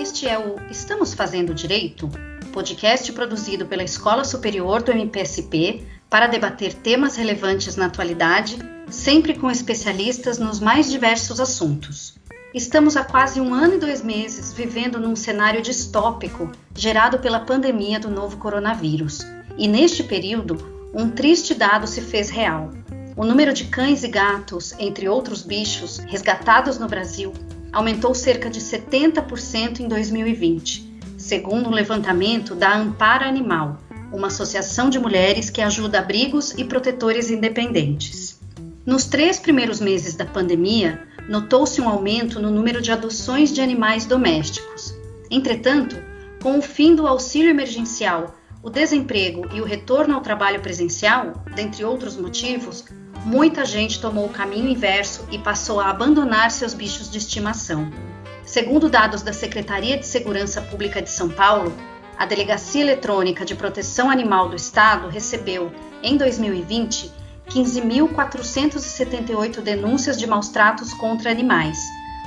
Este é o Estamos Fazendo Direito? Podcast produzido pela Escola Superior do MPSP para debater temas relevantes na atualidade, sempre com especialistas nos mais diversos assuntos. Estamos há quase um ano e dois meses vivendo num cenário distópico gerado pela pandemia do novo coronavírus. E neste período, um triste dado se fez real. O número de cães e gatos, entre outros bichos, resgatados no Brasil aumentou cerca de 70% em 2020, segundo um levantamento da Ampara Animal, uma associação de mulheres que ajuda abrigos e protetores independentes. Nos três primeiros meses da pandemia, notou-se um aumento no número de adoções de animais domésticos. Entretanto, com o fim do auxílio emergencial, o desemprego e o retorno ao trabalho presencial, dentre outros motivos, muita gente tomou o caminho inverso e passou a abandonar seus bichos de estimação. Segundo dados da Secretaria de Segurança Pública de São Paulo, a Delegacia Eletrônica de Proteção Animal do Estado recebeu, em 2020, 15.478 denúncias de maus tratos contra animais,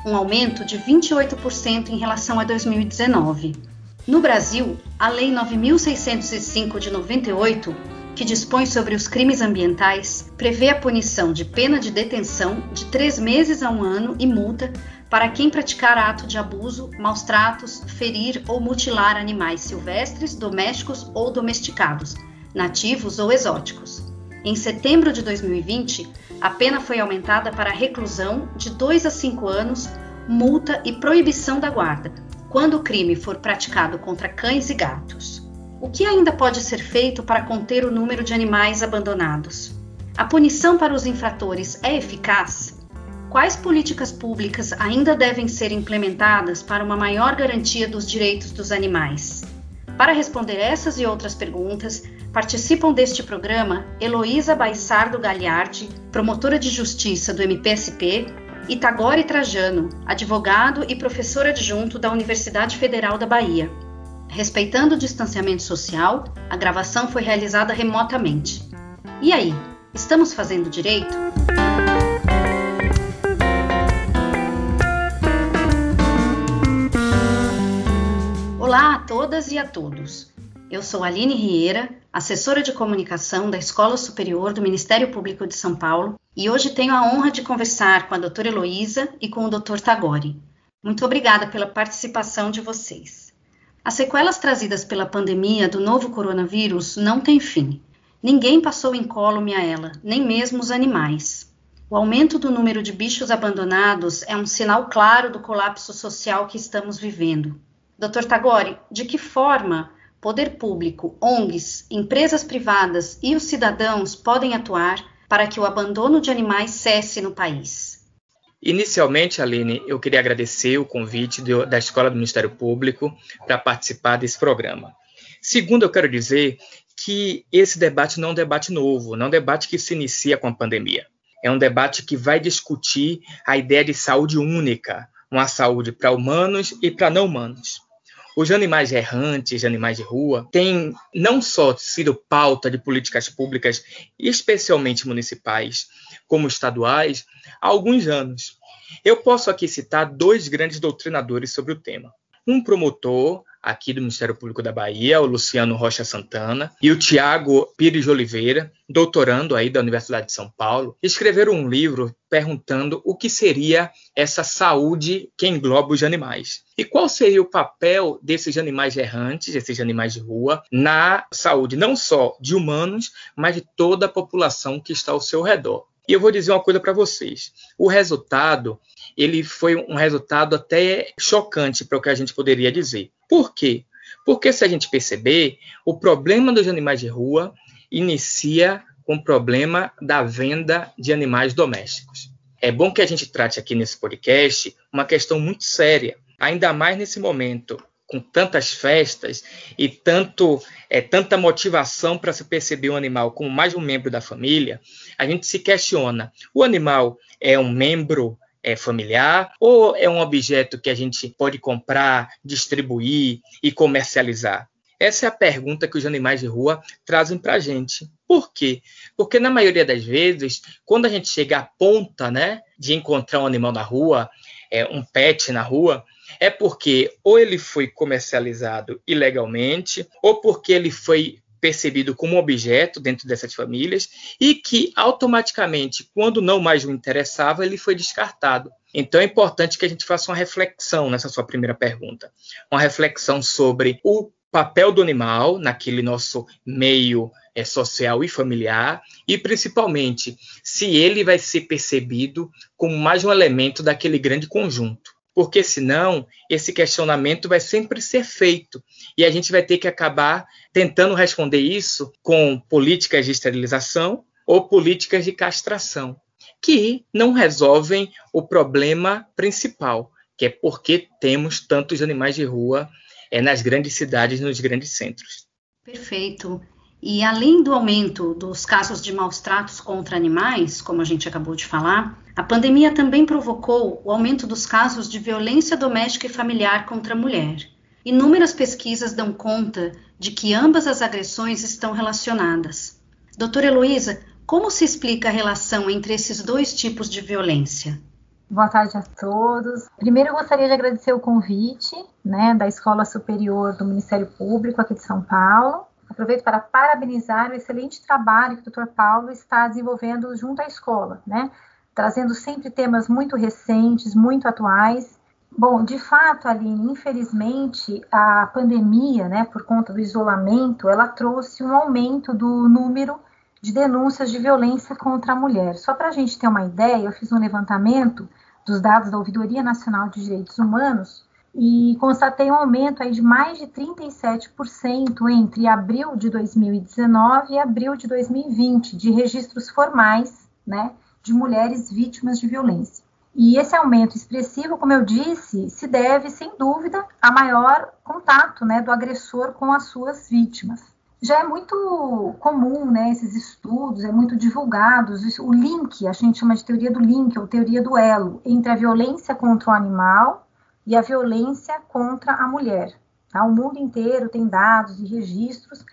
um aumento de 28% em relação a 2019. No Brasil, a Lei 9.605 de 98, que dispõe sobre os crimes ambientais, prevê a punição de pena de detenção de três meses a um ano e multa para quem praticar ato de abuso, maus tratos, ferir ou mutilar animais silvestres, domésticos ou domesticados, nativos ou exóticos. Em setembro de 2020, a pena foi aumentada para reclusão de 2 a 5 anos, multa e proibição da guarda, quando o crime for praticado contra cães e gatos. O que ainda pode ser feito para conter o número de animais abandonados? A punição para os infratores é eficaz? Quais políticas públicas ainda devem ser implementadas para uma maior garantia dos direitos dos animais? Para responder essas e outras perguntas, Participam deste programa Heloísa Baissardo Gagliardi, promotora de justiça do MPSP, e Tagore Trajano, advogado e professor adjunto da Universidade Federal da Bahia. Respeitando o distanciamento social, a gravação foi realizada remotamente. E aí, estamos fazendo direito? Olá a todas e a todos. Eu sou Aline Rieira, assessora de comunicação da Escola Superior do Ministério Público de São Paulo, e hoje tenho a honra de conversar com a doutora Heloísa e com o doutor Tagore. Muito obrigada pela participação de vocês. As sequelas trazidas pela pandemia do novo coronavírus não têm fim. Ninguém passou incólume a ela, nem mesmo os animais. O aumento do número de bichos abandonados é um sinal claro do colapso social que estamos vivendo. Dr. Tagore, de que forma poder público, ONGs, empresas privadas e os cidadãos podem atuar para que o abandono de animais cesse no país? Inicialmente, Aline, eu queria agradecer o convite do, da Escola do Ministério Público para participar desse programa. Segundo, eu quero dizer que esse debate não é um debate novo, não é um debate que se inicia com a pandemia. É um debate que vai discutir a ideia de saúde única, uma saúde para humanos e para não humanos. Os animais errantes, animais de rua, têm não só sido pauta de políticas públicas, especialmente municipais, como estaduais, há alguns anos. Eu posso aqui citar dois grandes doutrinadores sobre o tema. Um promotor aqui do Ministério Público da Bahia, o Luciano Rocha Santana, e o Tiago Pires de Oliveira, doutorando aí da Universidade de São Paulo, escreveram um livro perguntando o que seria essa saúde que engloba os animais. E qual seria o papel desses animais errantes, esses animais de rua, na saúde não só de humanos, mas de toda a população que está ao seu redor. E eu vou dizer uma coisa para vocês. O resultado, ele foi um resultado até chocante para o que a gente poderia dizer. Por quê? Porque se a gente perceber, o problema dos animais de rua inicia com o problema da venda de animais domésticos. É bom que a gente trate aqui nesse podcast uma questão muito séria, ainda mais nesse momento com tantas festas e tanto é, tanta motivação para se perceber um animal como mais um membro da família, a gente se questiona: o animal é um membro é familiar ou é um objeto que a gente pode comprar, distribuir e comercializar? Essa é a pergunta que os animais de rua trazem para a gente. Por quê? Porque na maioria das vezes, quando a gente chega à ponta, né, de encontrar um animal na rua, é, um pet na rua, é porque ou ele foi comercializado ilegalmente, ou porque ele foi percebido como objeto dentro dessas famílias e que automaticamente, quando não mais o interessava, ele foi descartado. Então é importante que a gente faça uma reflexão nessa sua primeira pergunta, uma reflexão sobre o papel do animal naquele nosso meio é, social e familiar e principalmente se ele vai ser percebido como mais um elemento daquele grande conjunto porque senão esse questionamento vai sempre ser feito e a gente vai ter que acabar tentando responder isso com políticas de esterilização ou políticas de castração, que não resolvem o problema principal, que é porque temos tantos animais de rua é, nas grandes cidades, nos grandes centros. Perfeito. E além do aumento dos casos de maus tratos contra animais, como a gente acabou de falar, a pandemia também provocou o aumento dos casos de violência doméstica e familiar contra a mulher. Inúmeras pesquisas dão conta de que ambas as agressões estão relacionadas. Doutora Heloísa, como se explica a relação entre esses dois tipos de violência? Boa tarde a todos. Primeiro, eu gostaria de agradecer o convite né, da Escola Superior do Ministério Público aqui de São Paulo Aproveito para parabenizar o excelente trabalho que o Dr. Paulo está desenvolvendo junto à escola, né? Trazendo sempre temas muito recentes, muito atuais. Bom, de fato, Aline, infelizmente, a pandemia, né, por conta do isolamento, ela trouxe um aumento do número de denúncias de violência contra a mulher. Só para a gente ter uma ideia, eu fiz um levantamento dos dados da Ouvidoria Nacional de Direitos Humanos e constatei um aumento aí de mais de 37% entre abril de 2019 e abril de 2020 de registros formais, né, de mulheres vítimas de violência. E esse aumento expressivo, como eu disse, se deve, sem dúvida, a maior contato né, do agressor com as suas vítimas. Já é muito comum, né, esses estudos, é muito divulgados, o link, a gente chama de teoria do link, ou teoria do elo, entre a violência contra o animal e a violência contra a mulher. Tá? O mundo inteiro tem dados e registros,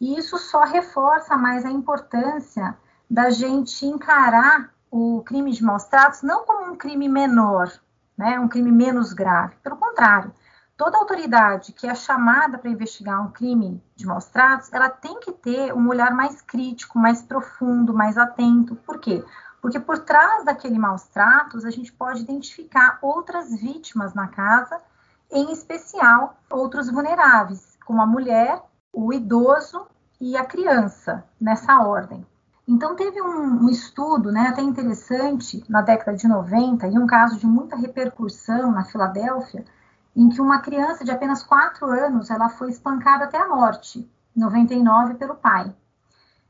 e isso só reforça mais a importância da gente encarar o crime de maus tratos não como um crime menor, né, um crime menos grave. Pelo contrário, toda autoridade que é chamada para investigar um crime de maus tratos, ela tem que ter um olhar mais crítico, mais profundo, mais atento. Por quê? Porque por trás daquele maus tratos, a gente pode identificar outras vítimas na casa, em especial outros vulneráveis, como a mulher, o idoso e a criança, nessa ordem. Então, teve um, um, estudo né, até interessante na década de 90, e um caso de muita repercussão na Filadélfia, em que uma criança de apenas 4 anos ela foi espancada até a morte, em 99, pelo pai.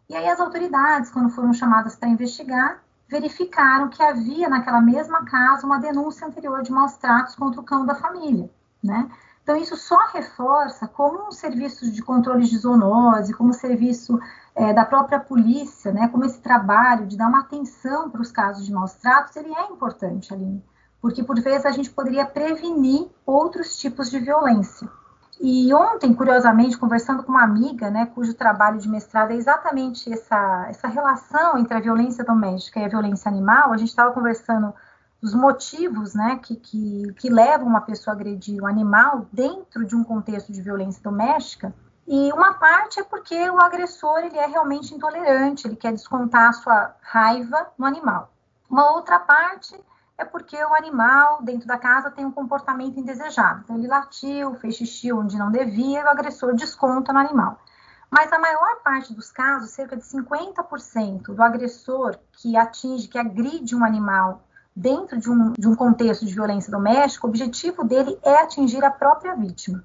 E aí as autoridades, quando foram chamadas para investigar, verificaram que havia naquela mesma casa uma denúncia anterior de maus tratos contra o cão da família, né? Então, isso só reforça como um serviço de controle de zoonose, como serviço é, da própria polícia, né, como esse trabalho de dar uma atenção para os casos de maus tratos, ele é importante, Aline, porque por vezes a gente poderia prevenir outros tipos de violência. E ontem, curiosamente, conversando com uma amiga, né, cujo trabalho de mestrado é exatamente essa, essa relação entre a violência doméstica e a violência animal, a gente estava conversando os motivos né, que, que, que levam uma pessoa a agredir o animal dentro de um contexto de violência doméstica. E uma parte é porque o agressor ele é realmente intolerante, ele quer descontar a sua raiva no animal. Uma outra parte é porque o animal dentro da casa tem um comportamento indesejado. Então, ele latiu, fez xixi onde não devia e o agressor desconta no animal. Mas a maior parte dos casos, cerca de 50% do agressor que atinge, que agride um animal dentro de um, de um contexto de violência doméstica, o objetivo dele é atingir a própria vítima.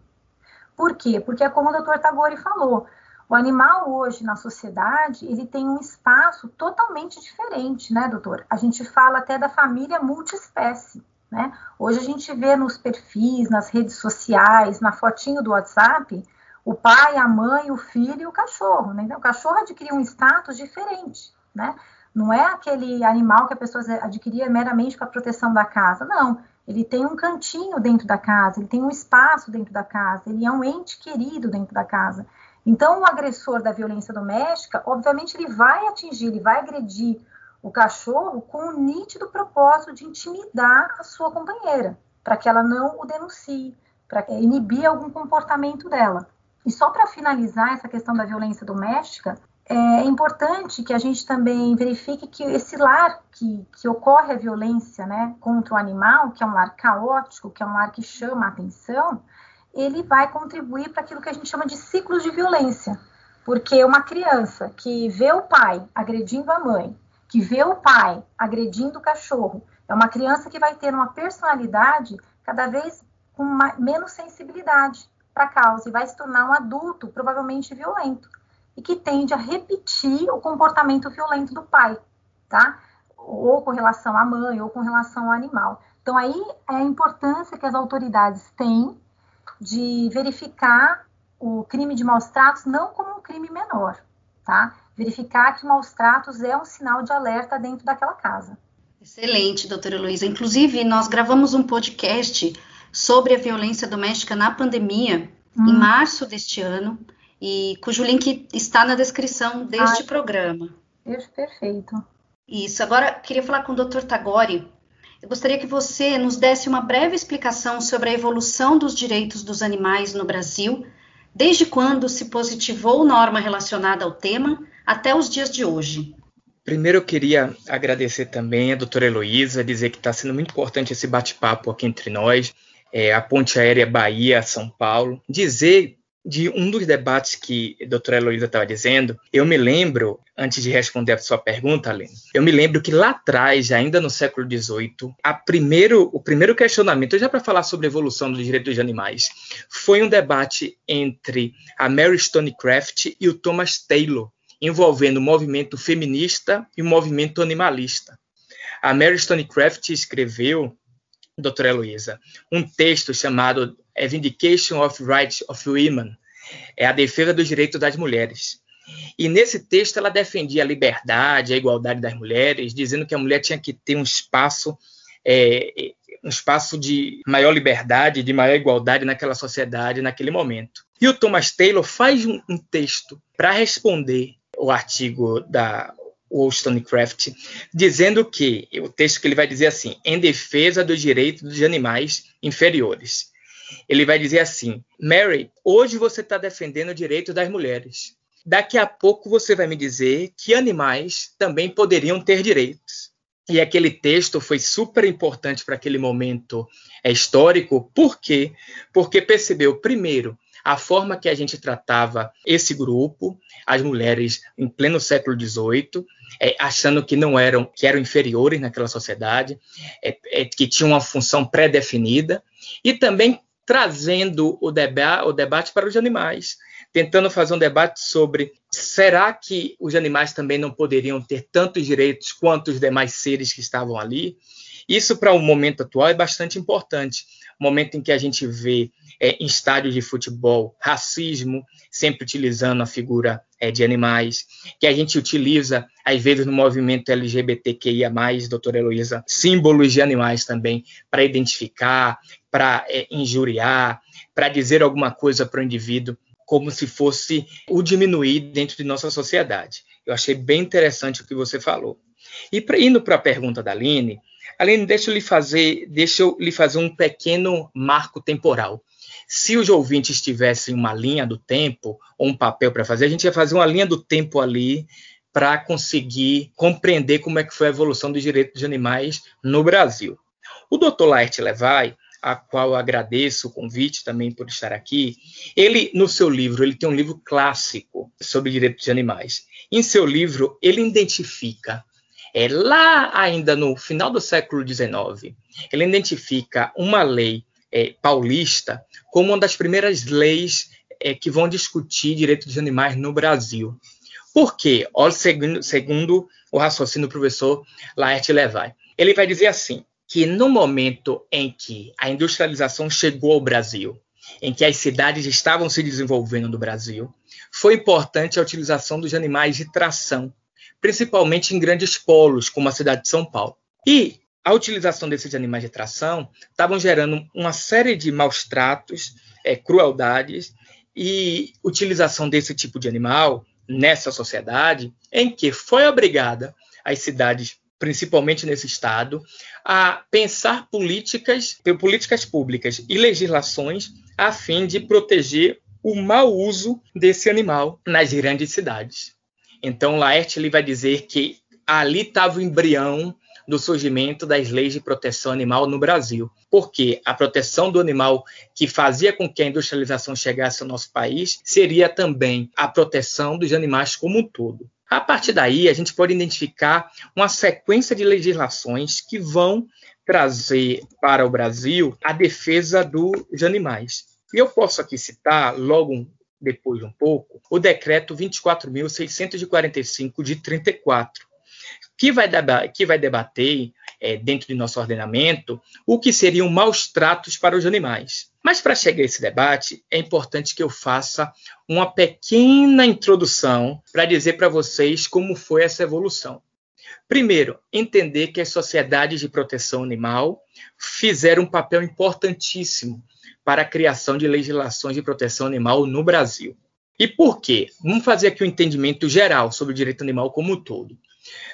Por quê? Porque é como o doutor Tagore falou, o animal hoje na sociedade, ele tem um espaço totalmente diferente, né, doutor? A gente fala até da família multiespécie, né? Hoje a gente vê nos perfis, nas redes sociais, na fotinho do WhatsApp, o pai, a mãe, o filho e o cachorro, né? Então, o cachorro adquire um status diferente, né? Não é aquele animal que a pessoa adquiria meramente para proteção da casa, não. Ele tem um cantinho dentro da casa, ele tem um espaço dentro da casa, ele é um ente querido dentro da casa. Então, o agressor da violência doméstica, obviamente, ele vai atingir, ele vai agredir o cachorro com o nítido propósito de intimidar a sua companheira, para que ela não o denuncie, para inibir algum comportamento dela. E só para finalizar essa questão da violência doméstica, é importante que a gente também verifique que esse lar que, que ocorre a violência né, contra o animal, que é um lar caótico, que é um lar que chama a atenção, ele vai contribuir para aquilo que a gente chama de ciclos de violência. Porque uma criança que vê o pai agredindo a mãe, que vê o pai agredindo o cachorro, é uma criança que vai ter uma personalidade cada vez com uma, menos sensibilidade para a causa e vai se tornar um adulto provavelmente violento e que tende a repetir o comportamento violento do pai, tá? Ou com relação à mãe, ou com relação ao animal. Então, aí é a importância que as autoridades têm de verificar o crime de maus tratos não como um crime menor, tá? Verificar que maus tratos é um sinal de alerta dentro daquela casa. Excelente, doutora Luísa. Inclusive, nós gravamos um podcast sobre a violência doméstica na pandemia, hum. em março deste ano e cujo link está na descrição deste Ai, programa. Perfeito. Isso. Agora, queria falar com o Dr. Tagore. Eu gostaria que você nos desse uma breve explicação sobre a evolução dos direitos dos animais no Brasil, desde quando se positivou norma relacionada ao tema até os dias de hoje. Primeiro eu queria agradecer também a doutora Heloísa, dizer que está sendo muito importante esse bate-papo aqui entre nós, é, a Ponte Aérea Bahia-São Paulo. Dizer de um dos debates que a doutora Heloísa estava dizendo, eu me lembro, antes de responder a sua pergunta, Aline, eu me lembro que lá atrás, ainda no século XVIII, primeiro, o primeiro questionamento, já para falar sobre a evolução dos direitos dos animais, foi um debate entre a Mary Stonecraft e o Thomas Taylor, envolvendo o movimento feminista e o movimento animalista. A Mary Stonecraft escreveu doutora Heloísa, um texto chamado A Vindication of Rights of Women, é a defesa dos direitos das mulheres. E nesse texto ela defendia a liberdade, a igualdade das mulheres, dizendo que a mulher tinha que ter um espaço, é, um espaço de maior liberdade, de maior igualdade naquela sociedade, naquele momento. E o Thomas Taylor faz um, um texto para responder o artigo da Wollstonecraft, dizendo que, o texto que ele vai dizer assim, em defesa dos direitos dos animais inferiores. Ele vai dizer assim, Mary, hoje você está defendendo o direito das mulheres. Daqui a pouco você vai me dizer que animais também poderiam ter direitos. E aquele texto foi super importante para aquele momento é, histórico. Por quê? Porque percebeu, primeiro, a forma que a gente tratava esse grupo, as mulheres em pleno século XVIII, é, achando que não eram, que eram inferiores naquela sociedade, é, é, que tinham uma função pré-definida, e também trazendo o, deba o debate para os animais, tentando fazer um debate sobre será que os animais também não poderiam ter tantos direitos quanto os demais seres que estavam ali? Isso, para o momento atual, é bastante importante. Momento em que a gente vê é, em estádios de futebol racismo, sempre utilizando a figura é, de animais, que a gente utiliza, às vezes, no movimento LGBTQIA, doutora Heloísa, símbolos de animais também, para identificar, para é, injuriar, para dizer alguma coisa para o indivíduo, como se fosse o diminuir dentro de nossa sociedade. Eu achei bem interessante o que você falou. E pra, indo para a pergunta da Aline, Aline, deixa eu lhe fazer, deixa eu lhe fazer um pequeno marco temporal. Se os ouvintes tivessem uma linha do tempo ou um papel para fazer, a gente ia fazer uma linha do tempo ali para conseguir compreender como é que foi a evolução dos direitos dos animais no Brasil. O Dr. Laerte Levay, a qual agradeço o convite também por estar aqui, ele no seu livro, ele tem um livro clássico sobre direitos de animais. Em seu livro, ele identifica é, lá ainda no final do século XIX, ele identifica uma lei é, paulista como uma das primeiras leis é, que vão discutir direitos dos animais no Brasil. Por quê? Olha, segundo, segundo o raciocínio do professor Laerte Levay. Ele vai dizer assim, que no momento em que a industrialização chegou ao Brasil, em que as cidades estavam se desenvolvendo no Brasil, foi importante a utilização dos animais de tração, principalmente em grandes polos, como a cidade de São Paulo. E a utilização desses animais de tração estavam gerando uma série de maus tratos, é, crueldades, e utilização desse tipo de animal nessa sociedade em que foi obrigada as cidades, principalmente nesse estado, a pensar políticas, políticas públicas e legislações a fim de proteger o mau uso desse animal nas grandes cidades. Então, Laerte ele vai dizer que ali estava o embrião do surgimento das leis de proteção animal no Brasil. Porque a proteção do animal que fazia com que a industrialização chegasse ao nosso país seria também a proteção dos animais como um todo. A partir daí, a gente pode identificar uma sequência de legislações que vão trazer para o Brasil a defesa dos animais. E eu posso aqui citar, logo depois de um pouco, o decreto 24.645 de 34, que vai, que vai debater é, dentro de nosso ordenamento o que seriam maus tratos para os animais. Mas para chegar a esse debate, é importante que eu faça uma pequena introdução para dizer para vocês como foi essa evolução. Primeiro, entender que as sociedades de proteção animal fizeram um papel importantíssimo para a criação de legislações de proteção animal no Brasil. E por quê? Vamos fazer aqui um entendimento geral sobre o direito animal como um todo.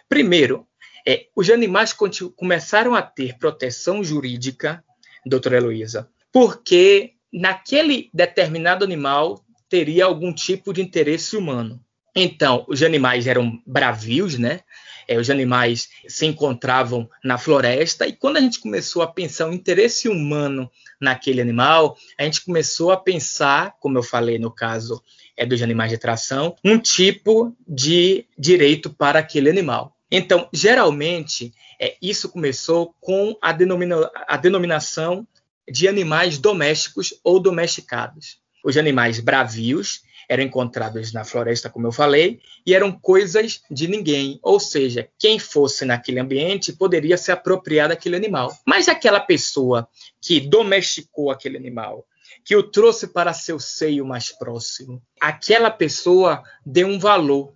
Primeiro, é, os animais começaram a ter proteção jurídica, doutora Heloísa, porque naquele determinado animal teria algum tipo de interesse humano. Então, os animais eram bravios, né? É, os animais se encontravam na floresta, e quando a gente começou a pensar o interesse humano naquele animal, a gente começou a pensar, como eu falei no caso é dos animais de tração, um tipo de direito para aquele animal. Então, geralmente, é, isso começou com a, denomina, a denominação de animais domésticos ou domesticados. Os animais bravios eram encontrados na floresta, como eu falei, e eram coisas de ninguém, ou seja, quem fosse naquele ambiente poderia se apropriar daquele animal. Mas aquela pessoa que domesticou aquele animal, que o trouxe para seu seio mais próximo, aquela pessoa deu um valor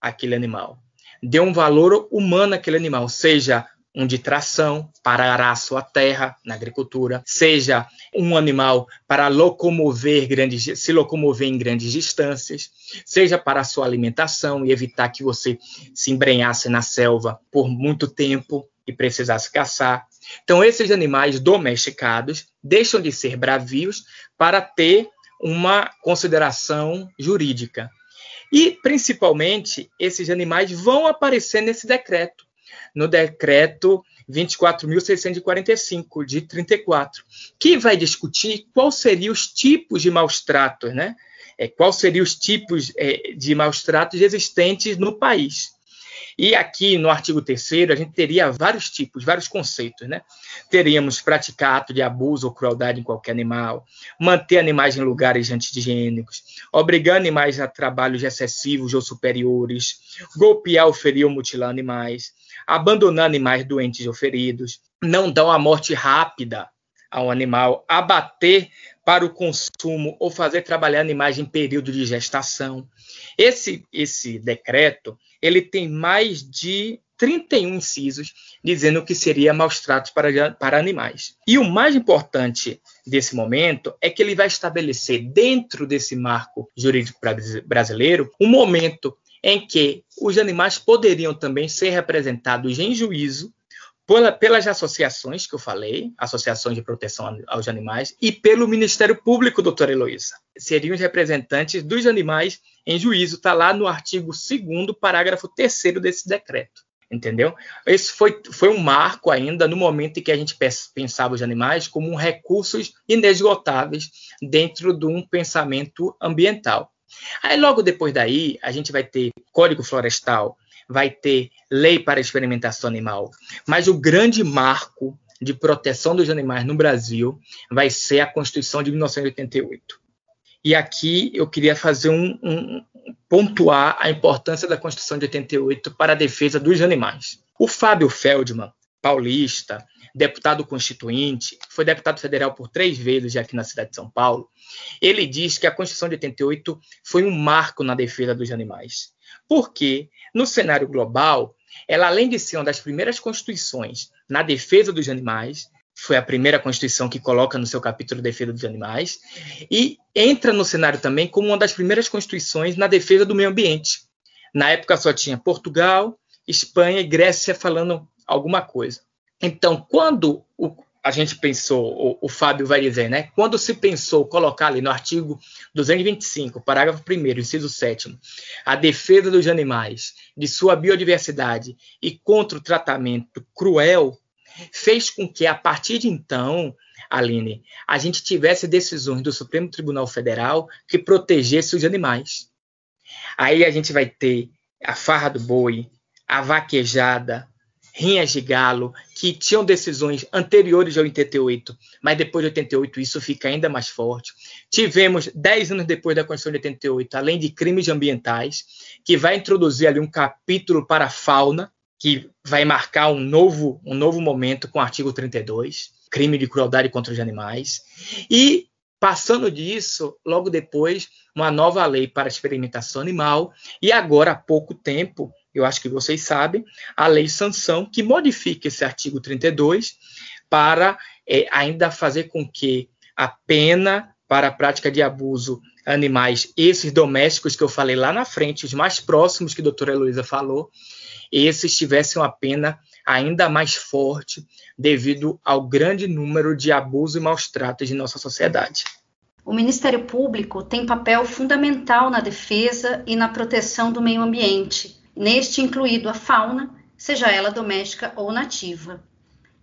àquele animal dê um valor humano àquele animal, seja um de tração para arar sua terra na agricultura, seja um animal para locomover grandes, se locomover em grandes distâncias, seja para sua alimentação e evitar que você se embrenhasse na selva por muito tempo e precisasse caçar. Então, esses animais domesticados deixam de ser bravios para ter uma consideração jurídica. E, principalmente, esses animais vão aparecer nesse decreto, no decreto 24.645, de 34, que vai discutir quais seriam os tipos de maus tratos, né? É, quais seriam os tipos é, de maus tratos existentes no país. E aqui no artigo 3 a gente teria vários tipos, vários conceitos, né? Teríamos praticar ato de abuso ou crueldade em qualquer animal, manter animais em lugares antigênicos, obrigar animais a trabalhos excessivos ou superiores, golpear ou ferir ou mutilar animais, abandonar animais doentes ou feridos, não dar uma morte rápida a um animal, abater para o consumo ou fazer trabalhar animais em período de gestação. Esse, esse decreto ele tem mais de 31 incisos dizendo que seria maus tratos para, para animais. E o mais importante desse momento é que ele vai estabelecer, dentro desse marco jurídico brasileiro, um momento em que os animais poderiam também ser representados em juízo pelas associações que eu falei, associações de proteção aos animais, e pelo Ministério Público, doutora Heloísa. Seriam os representantes dos animais em juízo, está lá no artigo 2 parágrafo 3 desse decreto. Entendeu? Esse foi, foi um marco ainda no momento em que a gente pensava os animais como recursos inesgotáveis dentro de um pensamento ambiental. Aí, logo depois daí, a gente vai ter Código Florestal, vai ter lei para experimentação animal. Mas o grande marco de proteção dos animais no Brasil vai ser a Constituição de 1988. E aqui eu queria fazer um, um pontuar a importância da Constituição de 88 para a defesa dos animais. O Fábio Feldman, paulista, deputado constituinte, foi deputado federal por três vezes aqui na cidade de São Paulo, ele diz que a Constituição de 88 foi um marco na defesa dos animais. Porque, no cenário global, ela, além de ser uma das primeiras constituições na defesa dos animais, foi a primeira Constituição que coloca no seu capítulo Defesa dos Animais, e entra no cenário também como uma das primeiras constituições na defesa do meio ambiente. Na época só tinha Portugal, Espanha e Grécia falando alguma coisa. Então, quando o, a gente pensou, o, o, Fábio vai dizer, né? Quando se pensou colocar ali no artigo 225, parágrafo 1, inciso 7, a defesa dos animais, de sua biodiversidade e contra o tratamento cruel, fez com que, a partir de então, Aline, a gente tivesse decisões do Supremo Tribunal Federal que protegesse os animais. Aí a gente vai ter a farra do boi, a vaquejada, rinhas de galo, que tinham decisões anteriores ao 88, mas depois de 88 isso fica ainda mais forte. Tivemos, dez anos depois da Constituição de 88, além de crimes ambientais, que vai introduzir ali um capítulo para a fauna, que vai marcar um novo, um novo momento com o artigo 32, crime de crueldade contra os animais. E, passando disso, logo depois, uma nova lei para experimentação animal, e agora, há pouco tempo, eu acho que vocês sabem, a lei sanção, que modifica esse artigo 32 para é, ainda fazer com que a pena para a prática de abuso animais, esses domésticos que eu falei lá na frente, os mais próximos que a doutora Heloísa falou, esses tivessem uma pena ainda mais forte devido ao grande número de abusos e maus tratos de nossa sociedade. O Ministério Público tem papel fundamental na defesa e na proteção do meio ambiente, neste incluído a fauna, seja ela doméstica ou nativa.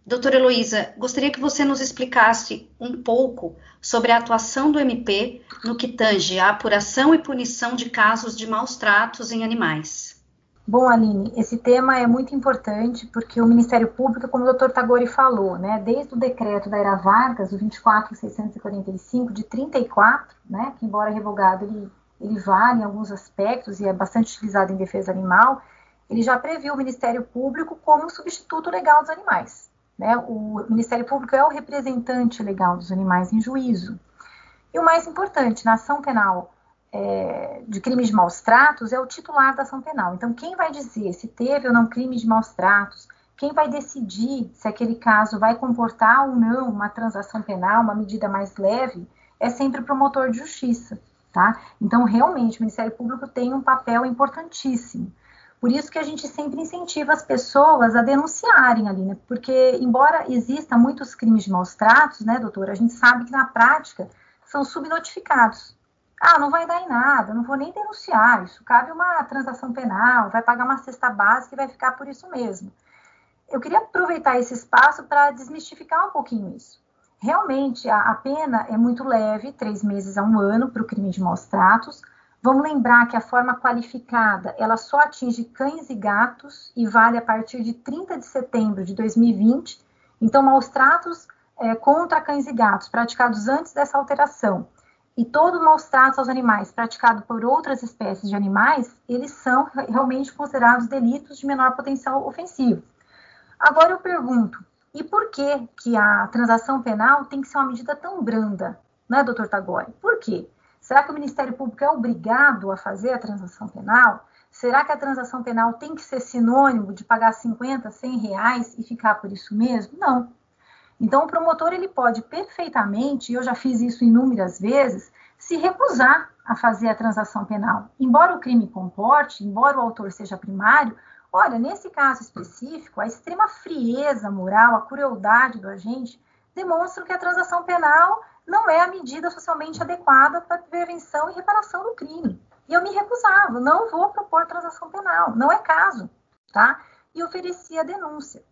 Doutora Heloísa, gostaria que você nos explicasse um pouco sobre a atuação do MP no que tange à apuração e punição de casos de maus tratos em animais. Bom, Aline, esse tema é muito importante porque o Ministério Público, como o doutor Tagori falou, né, desde o decreto da Era Vargas, o 24645 de 34, né, que embora revogado ele ele vale em alguns aspectos e é bastante utilizado em defesa animal, ele já previu o Ministério Público como um substituto legal dos animais. Né? O Ministério Público é o representante legal dos animais em juízo. E o mais importante, na ação penal é, de crimes de maus tratos é o titular da ação penal. Então, quem vai dizer se teve ou não crime de maus tratos, quem vai decidir se aquele caso vai comportar ou não uma transação penal, uma medida mais leve, é sempre o promotor de justiça tá? Então, realmente, o Ministério Público tem um papel importantíssimo. Por isso que a gente sempre incentiva as pessoas a denunciarem ali, né? Porque, embora exista muitos crimes de maus tratos, né, doutora, a gente sabe que na prática são subnotificados. Ah, não vai dar em nada, não vou nem denunciar, isso cabe uma transação penal, vai pagar uma cesta básica e vai ficar por isso mesmo. Eu queria aproveitar esse espaço para desmistificar um pouquinho isso. Realmente, a, a pena é muito leve, três meses a um ano, para o crime de maus tratos. Vamos lembrar que a forma qualificada, ela só atinge cães e gatos e vale a partir de 30 de setembro de 2020. Então, maus tratos é, contra cães e gatos praticados antes dessa alteração e todo maus tratos aos animais praticado por outras espécies de animais, eles são realmente considerados delitos de menor potencial ofensivo. Agora eu pergunto, e por que, que a transação penal tem que ser uma medida tão branda, né, doutor Tagore? Por quê? Será que o Ministério Público é obrigado a fazer a transação penal? Será que a transação penal tem que ser sinônimo de pagar 50, 100 reais e ficar por isso mesmo? Não. Então, o promotor ele pode perfeitamente, e eu já fiz isso inúmeras vezes, se recusar a fazer a transação penal. Embora o crime comporte, embora o autor seja primário, Olha, nesse caso específico, a extrema frieza moral, a crueldade do agente demonstram que a transação penal não é a medida socialmente adequada para prevenção e reparação do crime. E eu me recusava, não vou propor transação penal, não é caso, tá? E oferecia denúncia.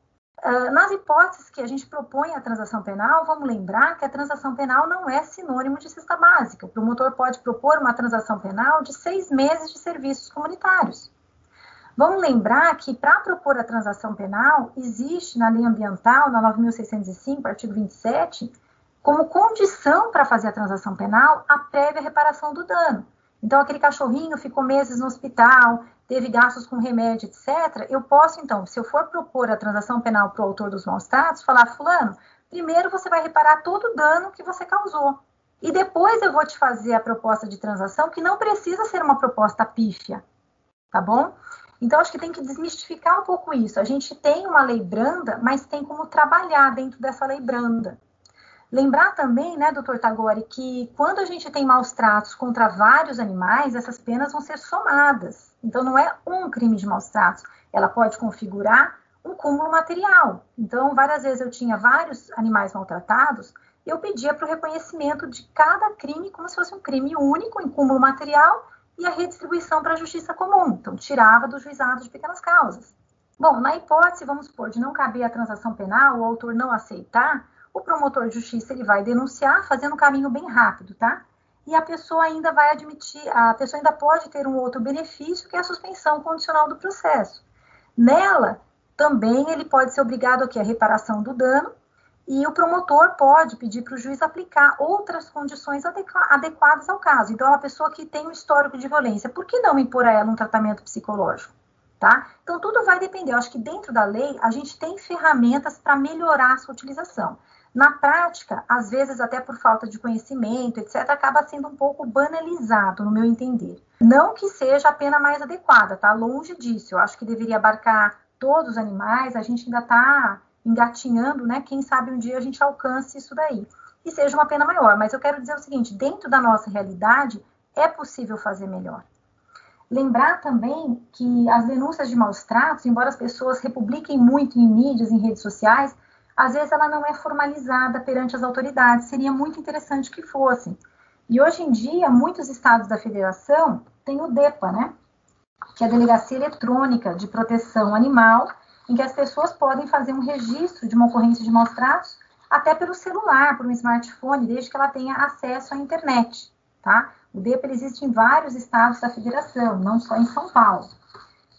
Uh, nas hipóteses que a gente propõe a transação penal, vamos lembrar que a transação penal não é sinônimo de cesta básica. O promotor pode propor uma transação penal de seis meses de serviços comunitários. Vamos lembrar que para propor a transação penal, existe na lei ambiental, na 9.605, artigo 27, como condição para fazer a transação penal a prévia reparação do dano. Então, aquele cachorrinho ficou meses no hospital, teve gastos com remédio, etc. Eu posso, então, se eu for propor a transação penal para o autor dos maus tratos, falar, fulano, primeiro você vai reparar todo o dano que você causou. E depois eu vou te fazer a proposta de transação, que não precisa ser uma proposta pífia, tá bom? Então, acho que tem que desmistificar um pouco isso. A gente tem uma lei branda, mas tem como trabalhar dentro dessa lei branda. Lembrar também, né, doutor Tagore, que quando a gente tem maus tratos contra vários animais, essas penas vão ser somadas. Então, não é um crime de maus tratos. Ela pode configurar um cúmulo material. Então, várias vezes eu tinha vários animais maltratados, eu pedia para o reconhecimento de cada crime como se fosse um crime único, em cúmulo material, e a redistribuição para a justiça comum. Então, tirava do juizado de pequenas causas. Bom, na hipótese, vamos supor, de não caber a transação penal, o autor não aceitar, o promotor de justiça ele vai denunciar fazendo um caminho bem rápido, tá? E a pessoa ainda vai admitir, a pessoa ainda pode ter um outro benefício, que é a suspensão condicional do processo. Nela, também ele pode ser obrigado aqui a reparação do dano e o promotor pode pedir para o juiz aplicar outras condições adequadas ao caso. Então, é uma pessoa que tem um histórico de violência, por que não impor a ela um tratamento psicológico? Tá? Então, tudo vai depender. Eu acho que dentro da lei, a gente tem ferramentas para melhorar a sua utilização. Na prática, às vezes, até por falta de conhecimento, etc., acaba sendo um pouco banalizado, no meu entender. Não que seja a pena mais adequada, tá? Longe disso. Eu acho que deveria abarcar todos os animais, a gente ainda está engatinhando, né? Quem sabe um dia a gente alcance isso daí. E seja uma pena maior. Mas eu quero dizer o seguinte: dentro da nossa realidade, é possível fazer melhor. Lembrar também que as denúncias de maus tratos, embora as pessoas republiquem muito em mídias, em redes sociais, às vezes ela não é formalizada perante as autoridades. Seria muito interessante que fossem. E hoje em dia, muitos estados da federação têm o DEPA, né? Que é a Delegacia Eletrônica de Proteção Animal, em que as pessoas podem fazer um registro de uma ocorrência de maus tratos até pelo celular, por um smartphone, desde que ela tenha acesso à internet, tá? O DEPA existe em vários estados da federação, não só em São Paulo.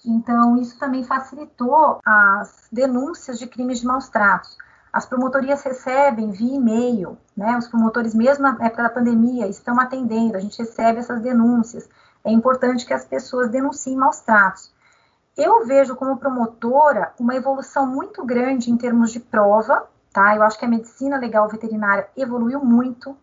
Então, isso também facilitou as denúncias de crimes de maus tratos. As promotorias recebem via e-mail, né? Os promotores, mesmo na época da pandemia, estão atendendo, a gente recebe essas denúncias. É importante que as pessoas denunciem maus tratos. Eu vejo como promotora uma evolução muito grande em termos de prova, tá? Eu acho que a medicina legal veterinária evoluiu muito.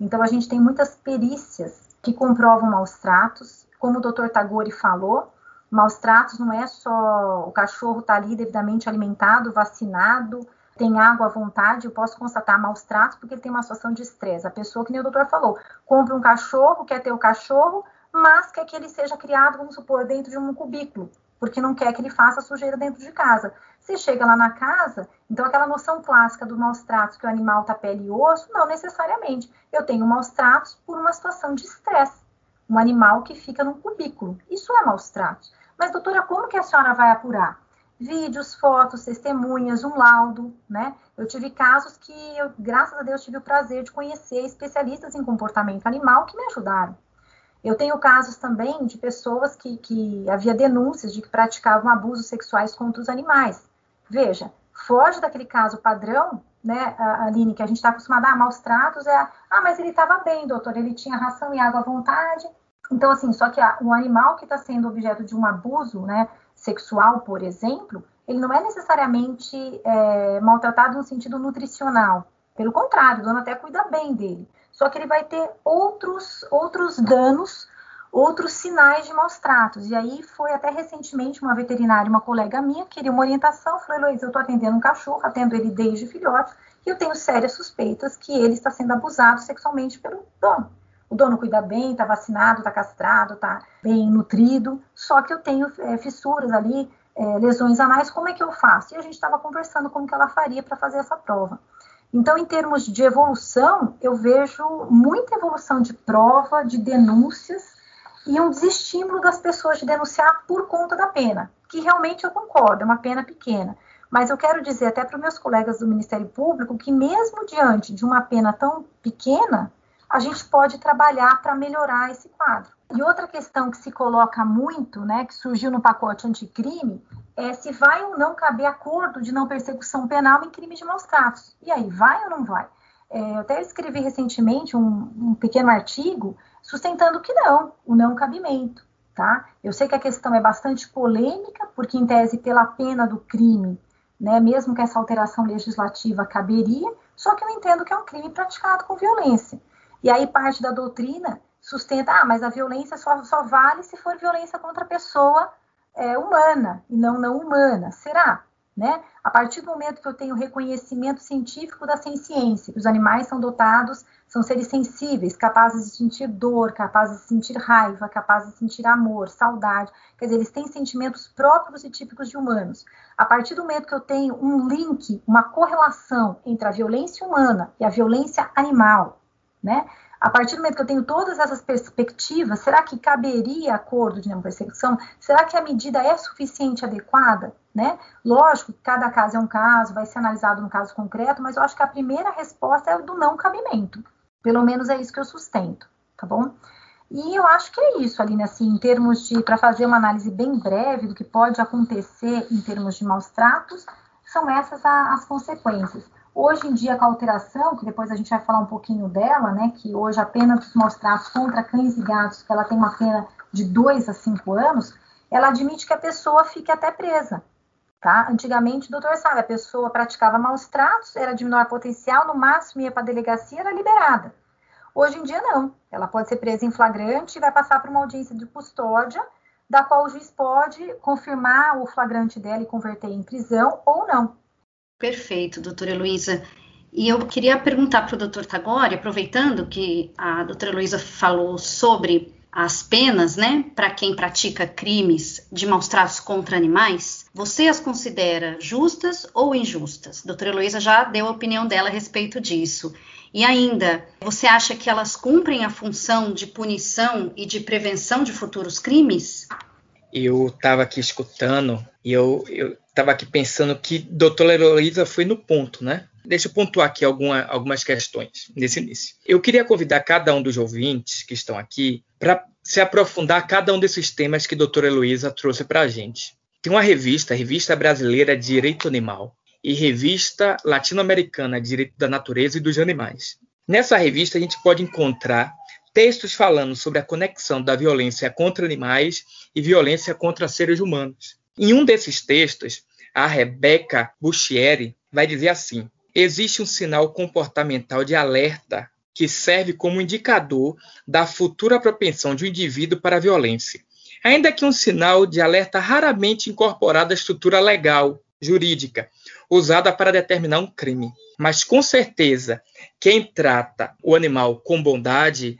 Então, a gente tem muitas perícias que comprovam maus tratos. Como o doutor Tagore falou, maus tratos não é só o cachorro tá ali devidamente alimentado, vacinado, tem água à vontade, eu posso constatar maus tratos porque ele tem uma situação de estresse. A pessoa, que nem o doutor falou, compra um cachorro, quer ter o cachorro, mas quer que ele seja criado, vamos supor, dentro de um cubículo porque não quer que ele faça sujeira dentro de casa. Se chega lá na casa, então aquela noção clássica do maus tratos, que o animal está pele e osso, não necessariamente. Eu tenho maus tratos por uma situação de estresse. Um animal que fica num cubículo. Isso é maus tratos. Mas, doutora, como que a senhora vai apurar? Vídeos, fotos, testemunhas, um laudo, né? Eu tive casos que eu, graças a Deus, tive o prazer de conhecer especialistas em comportamento animal que me ajudaram. Eu tenho casos também de pessoas que, que havia denúncias de que praticavam abusos sexuais contra os animais. Veja, foge daquele caso padrão, né, Aline, que a gente está acostumada a maus tratos, é, ah, mas ele estava bem, doutor, ele tinha ração e água à vontade. Então, assim, só que o animal que está sendo objeto de um abuso, né, sexual, por exemplo, ele não é necessariamente é, maltratado no sentido nutricional. Pelo contrário, o dono até cuida bem dele só que ele vai ter outros, outros danos, outros sinais de maus tratos. E aí foi até recentemente uma veterinária, uma colega minha, queria uma orientação, falei, Luiz, eu estou atendendo um cachorro, atendo ele desde filhote, e eu tenho sérias suspeitas que ele está sendo abusado sexualmente pelo dono. O dono cuida bem, está vacinado, está castrado, está bem nutrido, só que eu tenho é, fissuras ali, é, lesões anais, como é que eu faço? E a gente estava conversando como que ela faria para fazer essa prova. Então, em termos de evolução, eu vejo muita evolução de prova, de denúncias e um desestímulo das pessoas de denunciar por conta da pena, que realmente eu concordo, é uma pena pequena. Mas eu quero dizer até para os meus colegas do Ministério Público que, mesmo diante de uma pena tão pequena, a gente pode trabalhar para melhorar esse quadro. E outra questão que se coloca muito, né, que surgiu no pacote anticrime, é se vai ou não caber acordo de não persecução penal em crime de maus tratos. E aí, vai ou não vai? É, eu até escrevi recentemente um, um, pequeno artigo sustentando que não, o não cabimento, tá? Eu sei que a questão é bastante polêmica, porque em tese pela pena do crime, né, mesmo que essa alteração legislativa caberia, só que eu entendo que é um crime praticado com violência. E aí parte da doutrina sustenta, ah, mas a violência só, só vale se for violência contra a pessoa é, humana e não não humana. Será? Né? A partir do momento que eu tenho reconhecimento científico da ciência, que os animais são dotados, são seres sensíveis, capazes de sentir dor, capazes de sentir raiva, capazes de sentir amor, saudade, quer dizer, eles têm sentimentos próprios e típicos de humanos. A partir do momento que eu tenho um link, uma correlação entre a violência humana e a violência animal, né? A partir do momento que eu tenho todas essas perspectivas, será que caberia acordo de não perseguição? Será que a medida é suficiente, adequada? Né? Lógico que cada caso é um caso, vai ser analisado no caso concreto, mas eu acho que a primeira resposta é do não cabimento. Pelo menos é isso que eu sustento, tá bom? E eu acho que é isso, Aline, assim, em termos de, para fazer uma análise bem breve do que pode acontecer em termos de maus tratos, são essas as consequências. Hoje em dia, com a alteração, que depois a gente vai falar um pouquinho dela, né, que hoje a pena dos maus tratos contra cães e gatos, que ela tem uma pena de 2 a 5 anos, ela admite que a pessoa fique até presa. Tá? Antigamente, o doutor sabe, a pessoa praticava maus tratos, era de menor potencial, no máximo ia para a delegacia, era liberada. Hoje em dia, não. Ela pode ser presa em flagrante e vai passar por uma audiência de custódia, da qual o juiz pode confirmar o flagrante dela e converter em prisão ou não. Perfeito, doutora Heloísa. E eu queria perguntar para o doutor Tagore, aproveitando que a doutora Heloísa falou sobre as penas, né, para quem pratica crimes de maus tratos contra animais, você as considera justas ou injustas? A doutora Heloísa já deu a opinião dela a respeito disso. E ainda, você acha que elas cumprem a função de punição e de prevenção de futuros crimes? Eu estava aqui escutando e eu, eu estava aqui pensando que doutora Heloísa foi no ponto, né? Deixa eu pontuar aqui alguma, algumas questões nesse início. Eu queria convidar cada um dos ouvintes que estão aqui para se aprofundar cada um desses temas que a doutora Heloísa trouxe para a gente. Tem uma revista, Revista Brasileira de Direito Animal, e Revista Latino-Americana de Direito da Natureza e dos Animais. Nessa revista, a gente pode encontrar textos falando sobre a conexão da violência contra animais e violência contra seres humanos. Em um desses textos, a Rebecca Buchieri vai dizer assim: existe um sinal comportamental de alerta que serve como indicador da futura propensão de um indivíduo para a violência, ainda que um sinal de alerta raramente incorporado à estrutura legal, jurídica, usada para determinar um crime. Mas com certeza, quem trata o animal com bondade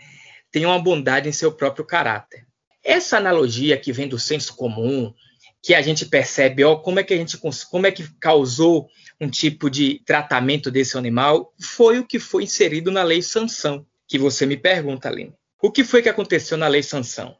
tem uma bondade em seu próprio caráter. Essa analogia que vem do senso comum, que a gente percebe, ó, como é que a gente como é que causou um tipo de tratamento desse animal, foi o que foi inserido na lei sanção, que você me pergunta, Aline. O que foi que aconteceu na lei sanção?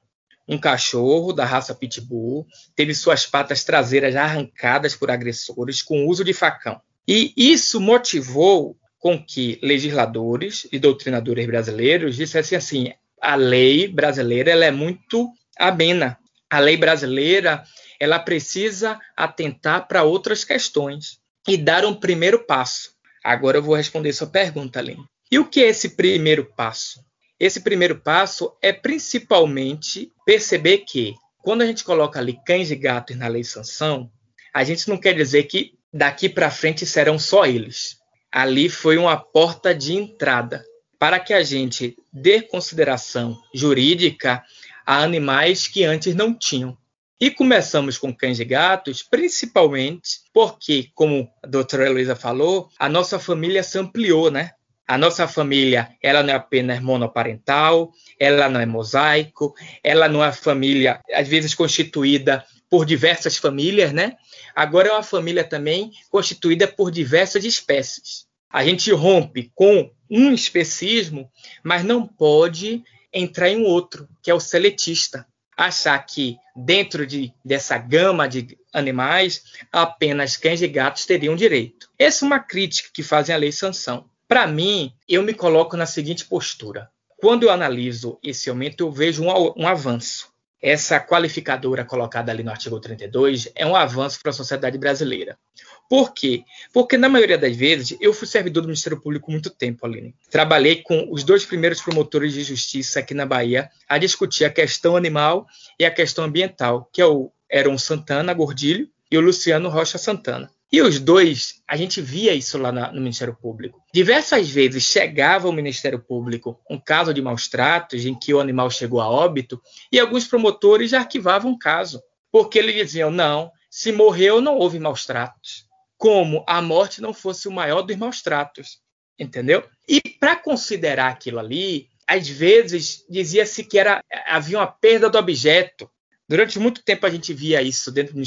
Um cachorro da raça pitbull teve suas patas traseiras arrancadas por agressores com uso de facão. E isso motivou com que legisladores e doutrinadores brasileiros dissessem assim: a lei brasileira ela é muito amena. A lei brasileira ela precisa atentar para outras questões e dar um primeiro passo. Agora eu vou responder sua pergunta, Aline. E o que é esse primeiro passo? Esse primeiro passo é principalmente perceber que quando a gente coloca ali cães e gatos na lei sanção, a gente não quer dizer que daqui para frente serão só eles. Ali foi uma porta de entrada para que a gente dê consideração jurídica a animais que antes não tinham. E começamos com cães e gatos, principalmente porque, como a doutora Heloísa falou, a nossa família se ampliou, né? A nossa família, ela não é apenas monoparental, ela não é mosaico, ela não é família, às vezes constituída por diversas famílias, né? Agora é uma família também constituída por diversas espécies. A gente rompe com um especismo, mas não pode entrar em outro, que é o seletista achar que dentro de, dessa gama de animais apenas cães e gatos teriam direito. Essa é uma crítica que fazem a lei sanção. Para mim, eu me coloco na seguinte postura. Quando eu analiso esse aumento, eu vejo um, um avanço. Essa qualificadora colocada ali no artigo 32 é um avanço para a sociedade brasileira. Por quê? Porque, na maioria das vezes, eu fui servidor do Ministério Público muito tempo, Aline. Trabalhei com os dois primeiros promotores de justiça aqui na Bahia a discutir a questão animal e a questão ambiental, que é Eron Santana Gordilho e o Luciano Rocha Santana. E os dois, a gente via isso lá no Ministério Público. Diversas vezes chegava ao Ministério Público um caso de maus tratos em que o animal chegou a óbito e alguns promotores arquivavam o caso porque eles diziam: não, se morreu, não houve maus tratos. Como a morte não fosse o maior dos maus tratos. Entendeu? E para considerar aquilo ali, às vezes dizia-se que era, havia uma perda do objeto. Durante muito tempo a gente via isso dentro, do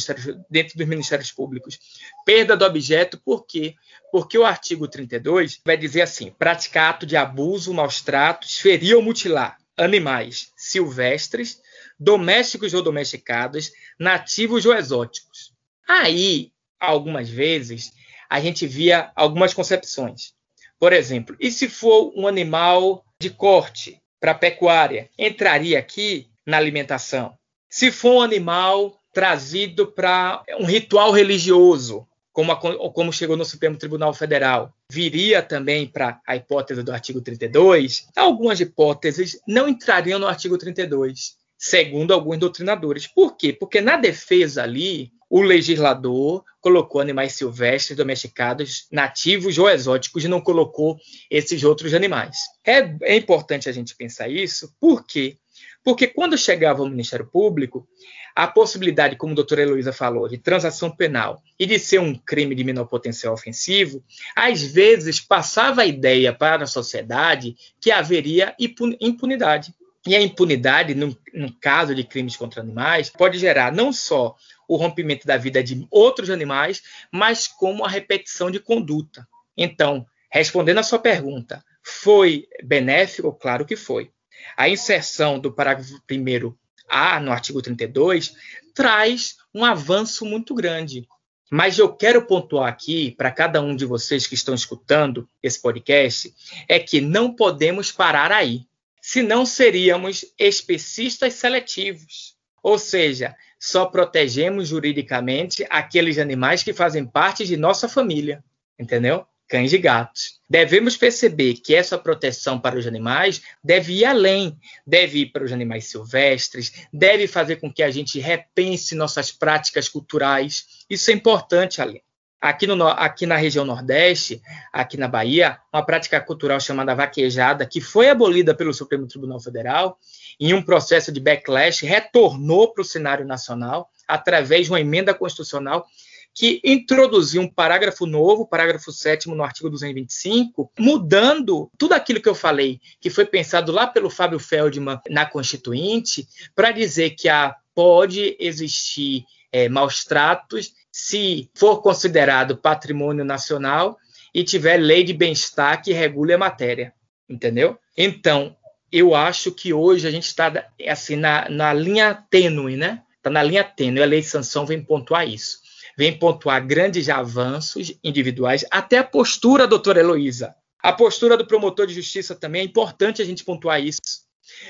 dentro dos ministérios públicos. Perda do objeto, por quê? Porque o artigo 32 vai dizer assim: praticar ato de abuso, maus tratos, ferir ou mutilar animais silvestres, domésticos ou domesticados, nativos ou exóticos. Aí, algumas vezes, a gente via algumas concepções. Por exemplo, e se for um animal de corte para pecuária, entraria aqui na alimentação? Se for um animal trazido para um ritual religioso, como, a, como chegou no Supremo Tribunal Federal, viria também para a hipótese do artigo 32, algumas hipóteses não entrariam no artigo 32, segundo alguns doutrinadores. Por quê? Porque na defesa ali, o legislador colocou animais silvestres, domesticados, nativos ou exóticos e não colocou esses outros animais. É, é importante a gente pensar isso, por quê? Porque quando chegava ao Ministério Público, a possibilidade, como a doutora Heloísa falou, de transação penal e de ser um crime de menor potencial ofensivo, às vezes passava a ideia para a sociedade que haveria impunidade. E a impunidade, no, no caso de crimes contra animais, pode gerar não só o rompimento da vida de outros animais, mas como a repetição de conduta. Então, respondendo à sua pergunta, foi benéfico? Claro que foi. A inserção do parágrafo 1A no artigo 32 traz um avanço muito grande. Mas eu quero pontuar aqui para cada um de vocês que estão escutando esse podcast é que não podemos parar aí senão seríamos especistas seletivos. Ou seja, só protegemos juridicamente aqueles animais que fazem parte de nossa família, entendeu? Cães e gatos. Devemos perceber que essa proteção para os animais deve ir além, deve ir para os animais silvestres, deve fazer com que a gente repense nossas práticas culturais. Isso é importante, além. Aqui, no, aqui na região Nordeste, aqui na Bahia, uma prática cultural chamada vaquejada, que foi abolida pelo Supremo Tribunal Federal, em um processo de backlash, retornou para o cenário nacional através de uma emenda constitucional que introduziu um parágrafo novo, parágrafo 7 no artigo 225, mudando tudo aquilo que eu falei, que foi pensado lá pelo Fábio Feldman na Constituinte, para dizer que a, pode existir é, maus tratos se for considerado patrimônio nacional e tiver lei de bem-estar que regule a matéria, entendeu? Então, eu acho que hoje a gente está assim na, na linha tênue, né? Está na linha tênue. A lei de sanção vem pontuar isso. Vem pontuar grandes avanços individuais, até a postura, doutora Heloísa. A postura do promotor de justiça também é importante a gente pontuar isso.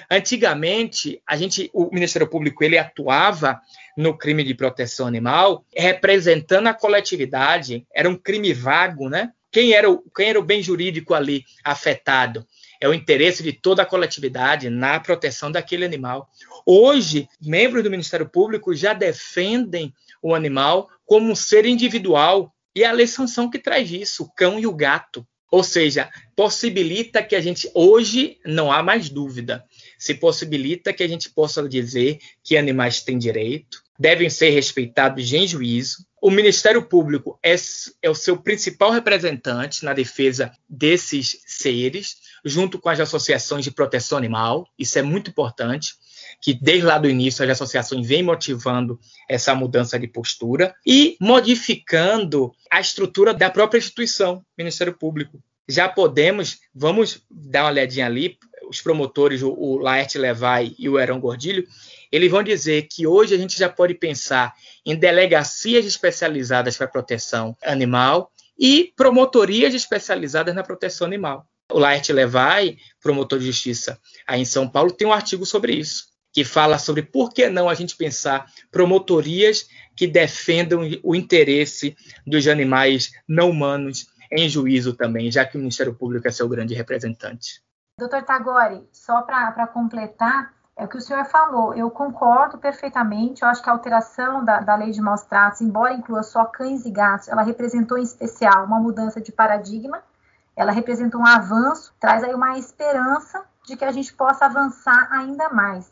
Antigamente, a gente, o Ministério Público ele atuava no crime de proteção animal, representando a coletividade, era um crime vago, né? Quem era, o, quem era o bem jurídico ali afetado? É o interesse de toda a coletividade na proteção daquele animal. Hoje, membros do Ministério Público já defendem o animal como um ser individual, e a lei sanção que traz isso, o cão e o gato. Ou seja, possibilita que a gente, hoje não há mais dúvida, se possibilita que a gente possa dizer que animais têm direito, devem ser respeitados em juízo. O Ministério Público é, é, o seu principal representante na defesa desses seres, junto com as associações de proteção animal. Isso é muito importante, que desde lá do início as associações vêm motivando essa mudança de postura e modificando a estrutura da própria instituição, Ministério Público. Já podemos, vamos dar uma olhadinha ali, os promotores, o, o Laerte Levai e o Heron Gordilho, eles vão dizer que hoje a gente já pode pensar em delegacias especializadas para proteção animal e promotorias especializadas na proteção animal. O Laerte Levai, promotor de justiça aí em São Paulo, tem um artigo sobre isso, que fala sobre por que não a gente pensar promotorias que defendam o interesse dos animais não humanos em juízo também, já que o Ministério Público é seu grande representante. Doutor Tagore, só para completar, é o que o senhor falou, eu concordo perfeitamente. Eu acho que a alteração da, da lei de maus tratos, embora inclua só cães e gatos, ela representou em especial uma mudança de paradigma, ela representa um avanço, traz aí uma esperança de que a gente possa avançar ainda mais.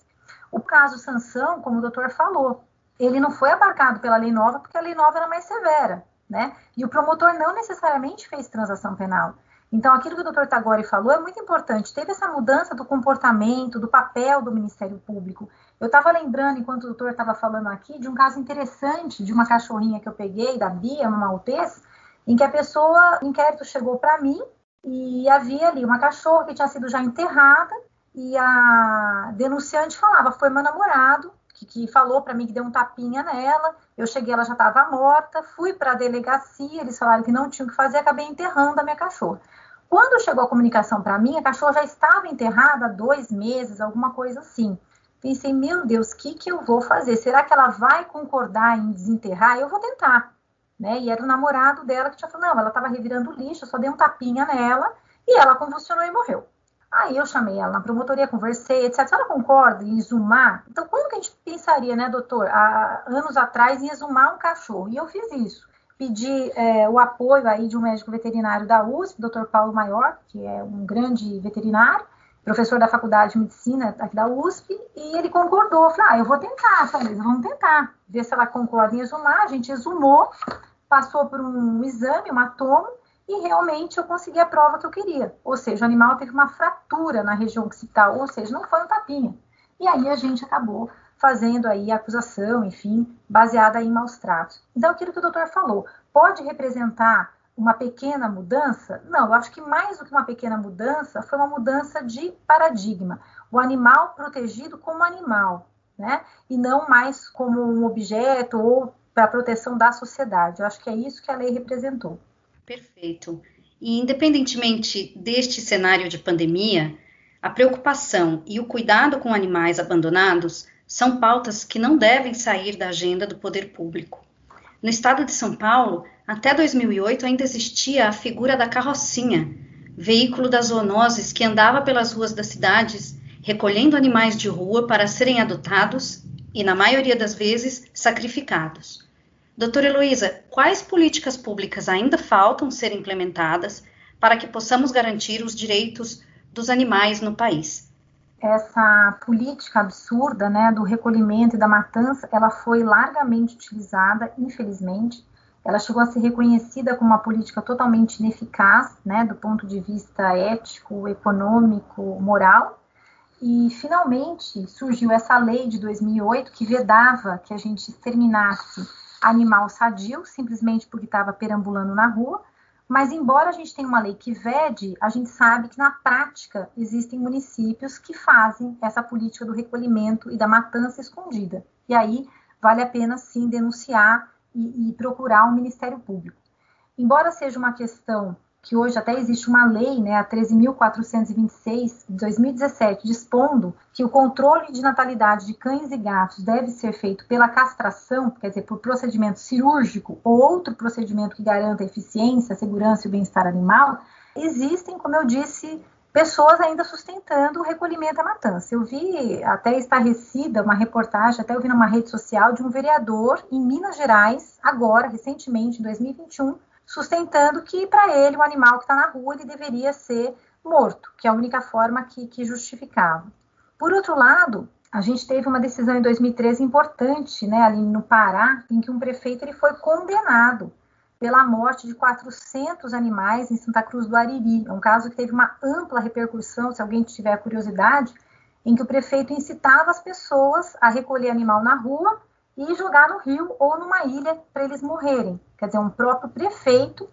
O caso sanção, como o doutor falou, ele não foi abarcado pela lei nova porque a lei nova era mais severa, né? E o promotor não necessariamente fez transação penal. Então, aquilo que o doutor Tagore falou é muito importante. Teve essa mudança do comportamento, do papel do Ministério Público. Eu estava lembrando, enquanto o doutor estava falando aqui, de um caso interessante de uma cachorrinha que eu peguei, da Bia, uma maltês, em que a pessoa, o inquérito chegou para mim e havia ali uma cachorra que tinha sido já enterrada e a denunciante falava, foi meu namorado, que, que falou para mim que deu um tapinha nela. Eu cheguei, ela já estava morta. Fui para a delegacia, eles falaram que não tinham o que fazer, acabei enterrando a minha cachorra. Quando chegou a comunicação para mim, a cachorra já estava enterrada há dois meses, alguma coisa assim. Pensei, meu Deus, o que, que eu vou fazer? Será que ela vai concordar em desenterrar? Eu vou tentar. Né? E era o namorado dela que tinha falado, não, ela estava revirando lixo, eu só dei um tapinha nela e ela convulsionou e morreu. Aí eu chamei ela na promotoria, conversei, etc. Ela concorda em exumar? Então, quando que a gente pensaria, né, doutor, há anos atrás, em exumar um cachorro? E eu fiz isso. Pedi é, o apoio aí de um médico veterinário da USP, doutor Paulo Maior, que é um grande veterinário, professor da Faculdade de Medicina aqui da USP, e ele concordou. Falei, ah, eu vou tentar, falei, vamos tentar, ver se ela concorda em exumar. A gente exumou, passou por um exame, uma tomo, e realmente eu consegui a prova que eu queria. Ou seja, o animal teve uma fratura na região occipital, ou seja, não foi um tapinha. E aí a gente acabou fazendo aí a acusação, enfim, baseada em maus tratos. Então, aquilo que o doutor falou, pode representar uma pequena mudança? Não, eu acho que mais do que uma pequena mudança, foi uma mudança de paradigma. O animal protegido como animal, né? E não mais como um objeto ou para proteção da sociedade. Eu acho que é isso que a lei representou. Perfeito. E independentemente deste cenário de pandemia, a preocupação e o cuidado com animais abandonados são pautas que não devem sair da agenda do poder público. No estado de São Paulo, até 2008 ainda existia a figura da carrocinha, veículo das zoonoses que andava pelas ruas das cidades recolhendo animais de rua para serem adotados e, na maioria das vezes, sacrificados. Doutora Heloísa, quais políticas públicas ainda faltam ser implementadas para que possamos garantir os direitos dos animais no país? Essa política absurda né, do recolhimento e da matança, ela foi largamente utilizada, infelizmente. Ela chegou a ser reconhecida como uma política totalmente ineficaz, né, do ponto de vista ético, econômico, moral. E finalmente surgiu essa lei de 2008 que vedava que a gente exterminasse animal sadio, simplesmente porque estava perambulando na rua. Mas, embora a gente tenha uma lei que vede, a gente sabe que na prática existem municípios que fazem essa política do recolhimento e da matança escondida. E aí vale a pena sim denunciar e, e procurar o um Ministério Público. Embora seja uma questão que hoje até existe uma lei, né, a 13.426, de 2017, dispondo que o controle de natalidade de cães e gatos deve ser feito pela castração, quer dizer, por procedimento cirúrgico ou outro procedimento que garanta eficiência, segurança e o bem-estar animal, existem, como eu disse, pessoas ainda sustentando o recolhimento à matança. Eu vi até estarrecida uma reportagem, até eu vi numa rede social de um vereador em Minas Gerais, agora, recentemente, em 2021, sustentando que para ele o animal que está na rua ele deveria ser morto, que é a única forma que, que justificava. Por outro lado, a gente teve uma decisão em 2013 importante, né, ali no Pará, em que um prefeito ele foi condenado pela morte de 400 animais em Santa Cruz do Ariri. É um caso que teve uma ampla repercussão, se alguém tiver curiosidade, em que o prefeito incitava as pessoas a recolher animal na rua e jogar no rio ou numa ilha para eles morrerem. Quer dizer, um próprio prefeito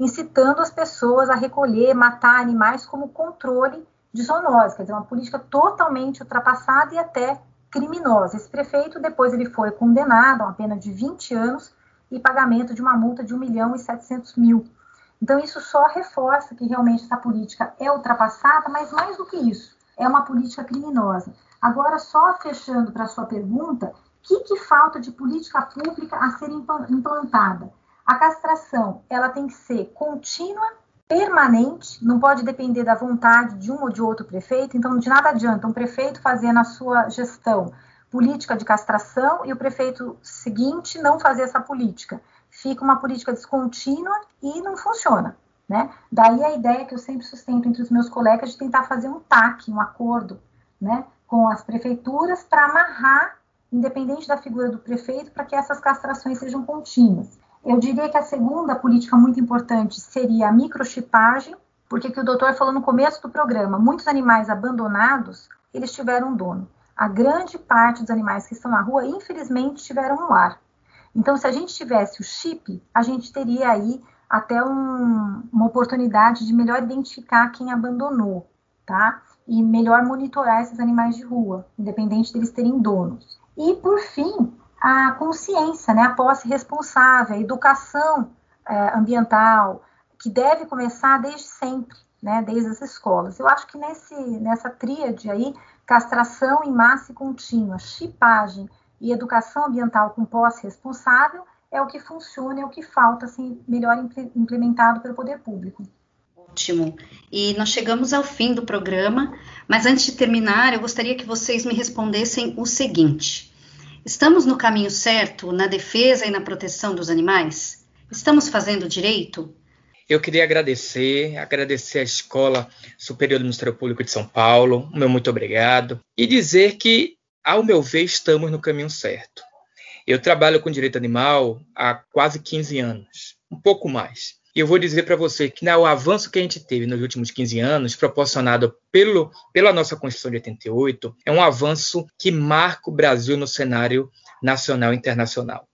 incitando as pessoas a recolher, matar animais como controle de zoonose, quer dizer, uma política totalmente ultrapassada e até criminosa. Esse prefeito, depois ele foi condenado a uma pena de 20 anos e pagamento de uma multa de 1 milhão e 700 mil. Então, isso só reforça que realmente essa política é ultrapassada, mas mais do que isso, é uma política criminosa. Agora, só fechando para a sua pergunta, que, que falta de política pública a ser implantada? A castração, ela tem que ser contínua, permanente, não pode depender da vontade de um ou de outro prefeito, então de nada adianta um prefeito fazer na sua gestão política de castração e o prefeito seguinte não fazer essa política. Fica uma política descontínua e não funciona. Né? Daí a ideia que eu sempre sustento entre os meus colegas de tentar fazer um TAC, um acordo né, com as prefeituras para amarrar independente da figura do prefeito, para que essas castrações sejam contínuas. Eu diria que a segunda política muito importante seria a microchipagem, porque que o doutor falou no começo do programa, muitos animais abandonados, eles tiveram dono. A grande parte dos animais que estão na rua, infelizmente, tiveram um lar. Então, se a gente tivesse o chip, a gente teria aí até um, uma oportunidade de melhor identificar quem abandonou, tá? E melhor monitorar esses animais de rua, independente deles terem donos. E, por fim, a consciência, né? A posse responsável, a educação é, ambiental, que deve começar desde sempre, né? Desde as escolas. Eu acho que nesse, nessa tríade aí, castração em massa e contínua, chipagem e educação ambiental com posse responsável, é o que funciona, é o que falta assim, melhor implementado pelo poder público. Ótimo. E nós chegamos ao fim do programa, mas antes de terminar, eu gostaria que vocês me respondessem o seguinte: estamos no caminho certo na defesa e na proteção dos animais? Estamos fazendo direito? Eu queria agradecer, agradecer à Escola Superior do Ministério Público de São Paulo, meu muito obrigado, e dizer que, ao meu ver, estamos no caminho certo. Eu trabalho com direito animal há quase 15 anos, um pouco mais. Eu vou dizer para você que o avanço que a gente teve nos últimos 15 anos, proporcionado pelo, pela nossa Constituição de 88, é um avanço que marca o Brasil no cenário nacional e internacional.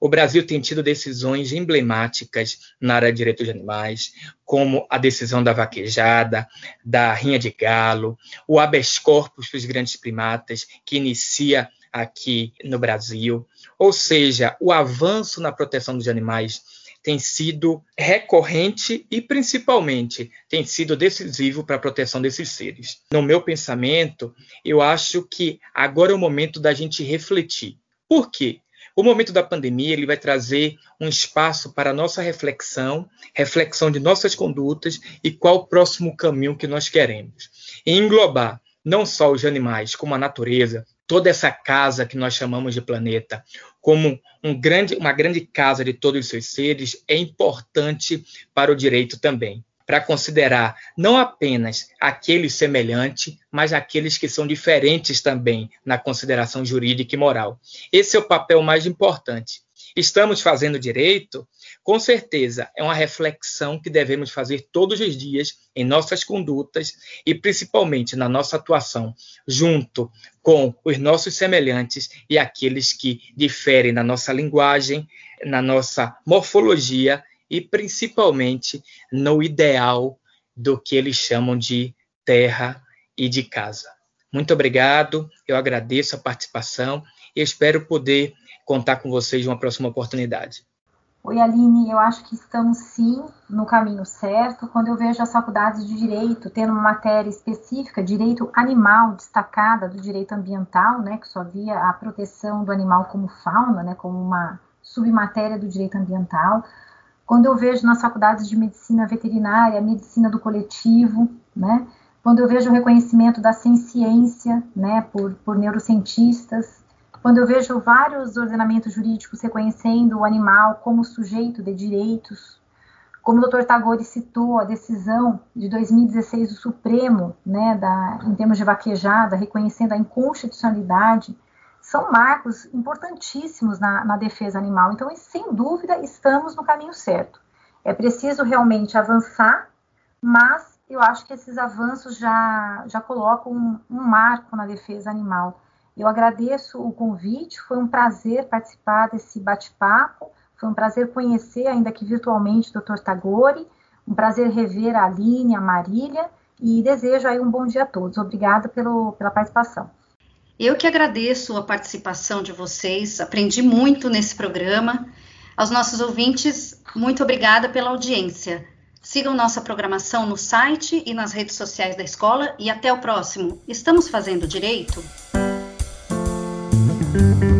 O Brasil tem tido decisões emblemáticas na área de direitos de animais, como a decisão da vaquejada, da rinha de galo, o habeas corpus para os grandes primatas, que inicia aqui no Brasil. Ou seja, o avanço na proteção dos animais tem sido recorrente e, principalmente, tem sido decisivo para a proteção desses seres. No meu pensamento, eu acho que agora é o momento da gente refletir. Por quê? O momento da pandemia ele vai trazer um espaço para nossa reflexão, reflexão de nossas condutas e qual o próximo caminho que nós queremos. E englobar não só os animais, como a natureza, toda essa casa que nós chamamos de planeta como um grande, uma grande casa de todos os seus seres é importante para o direito também, para considerar não apenas aqueles semelhantes, mas aqueles que são diferentes também na consideração jurídica e moral. Esse é o papel mais importante. Estamos fazendo direito com certeza, é uma reflexão que devemos fazer todos os dias em nossas condutas e principalmente na nossa atuação junto com os nossos semelhantes e aqueles que diferem na nossa linguagem, na nossa morfologia e principalmente no ideal do que eles chamam de terra e de casa. Muito obrigado, eu agradeço a participação e espero poder contar com vocês uma próxima oportunidade. Oi, Aline, eu acho que estamos sim no caminho certo. Quando eu vejo as faculdades de direito tendo uma matéria específica, direito animal, destacada do direito ambiental, né, que só via a proteção do animal como fauna, né, como uma submatéria do direito ambiental. Quando eu vejo nas faculdades de medicina veterinária, medicina do coletivo, né, quando eu vejo o reconhecimento da ciência, né, por, por neurocientistas, quando eu vejo vários ordenamentos jurídicos reconhecendo o animal como sujeito de direitos, como o Dr. Tagore citou, a decisão de 2016 do Supremo, né, da, em termos de vaquejada, reconhecendo a inconstitucionalidade, são marcos importantíssimos na, na defesa animal. Então, sem dúvida, estamos no caminho certo. É preciso realmente avançar, mas eu acho que esses avanços já, já colocam um, um marco na defesa animal. Eu agradeço o convite, foi um prazer participar desse bate-papo, foi um prazer conhecer, ainda que virtualmente, o Dr. Tagore, um prazer rever a Aline, a Marília, e desejo aí um bom dia a todos. Obrigada pelo, pela participação. Eu que agradeço a participação de vocês, aprendi muito nesse programa. Aos nossos ouvintes, muito obrigada pela audiência. Sigam nossa programação no site e nas redes sociais da escola e até o próximo. Estamos fazendo direito? Thank you.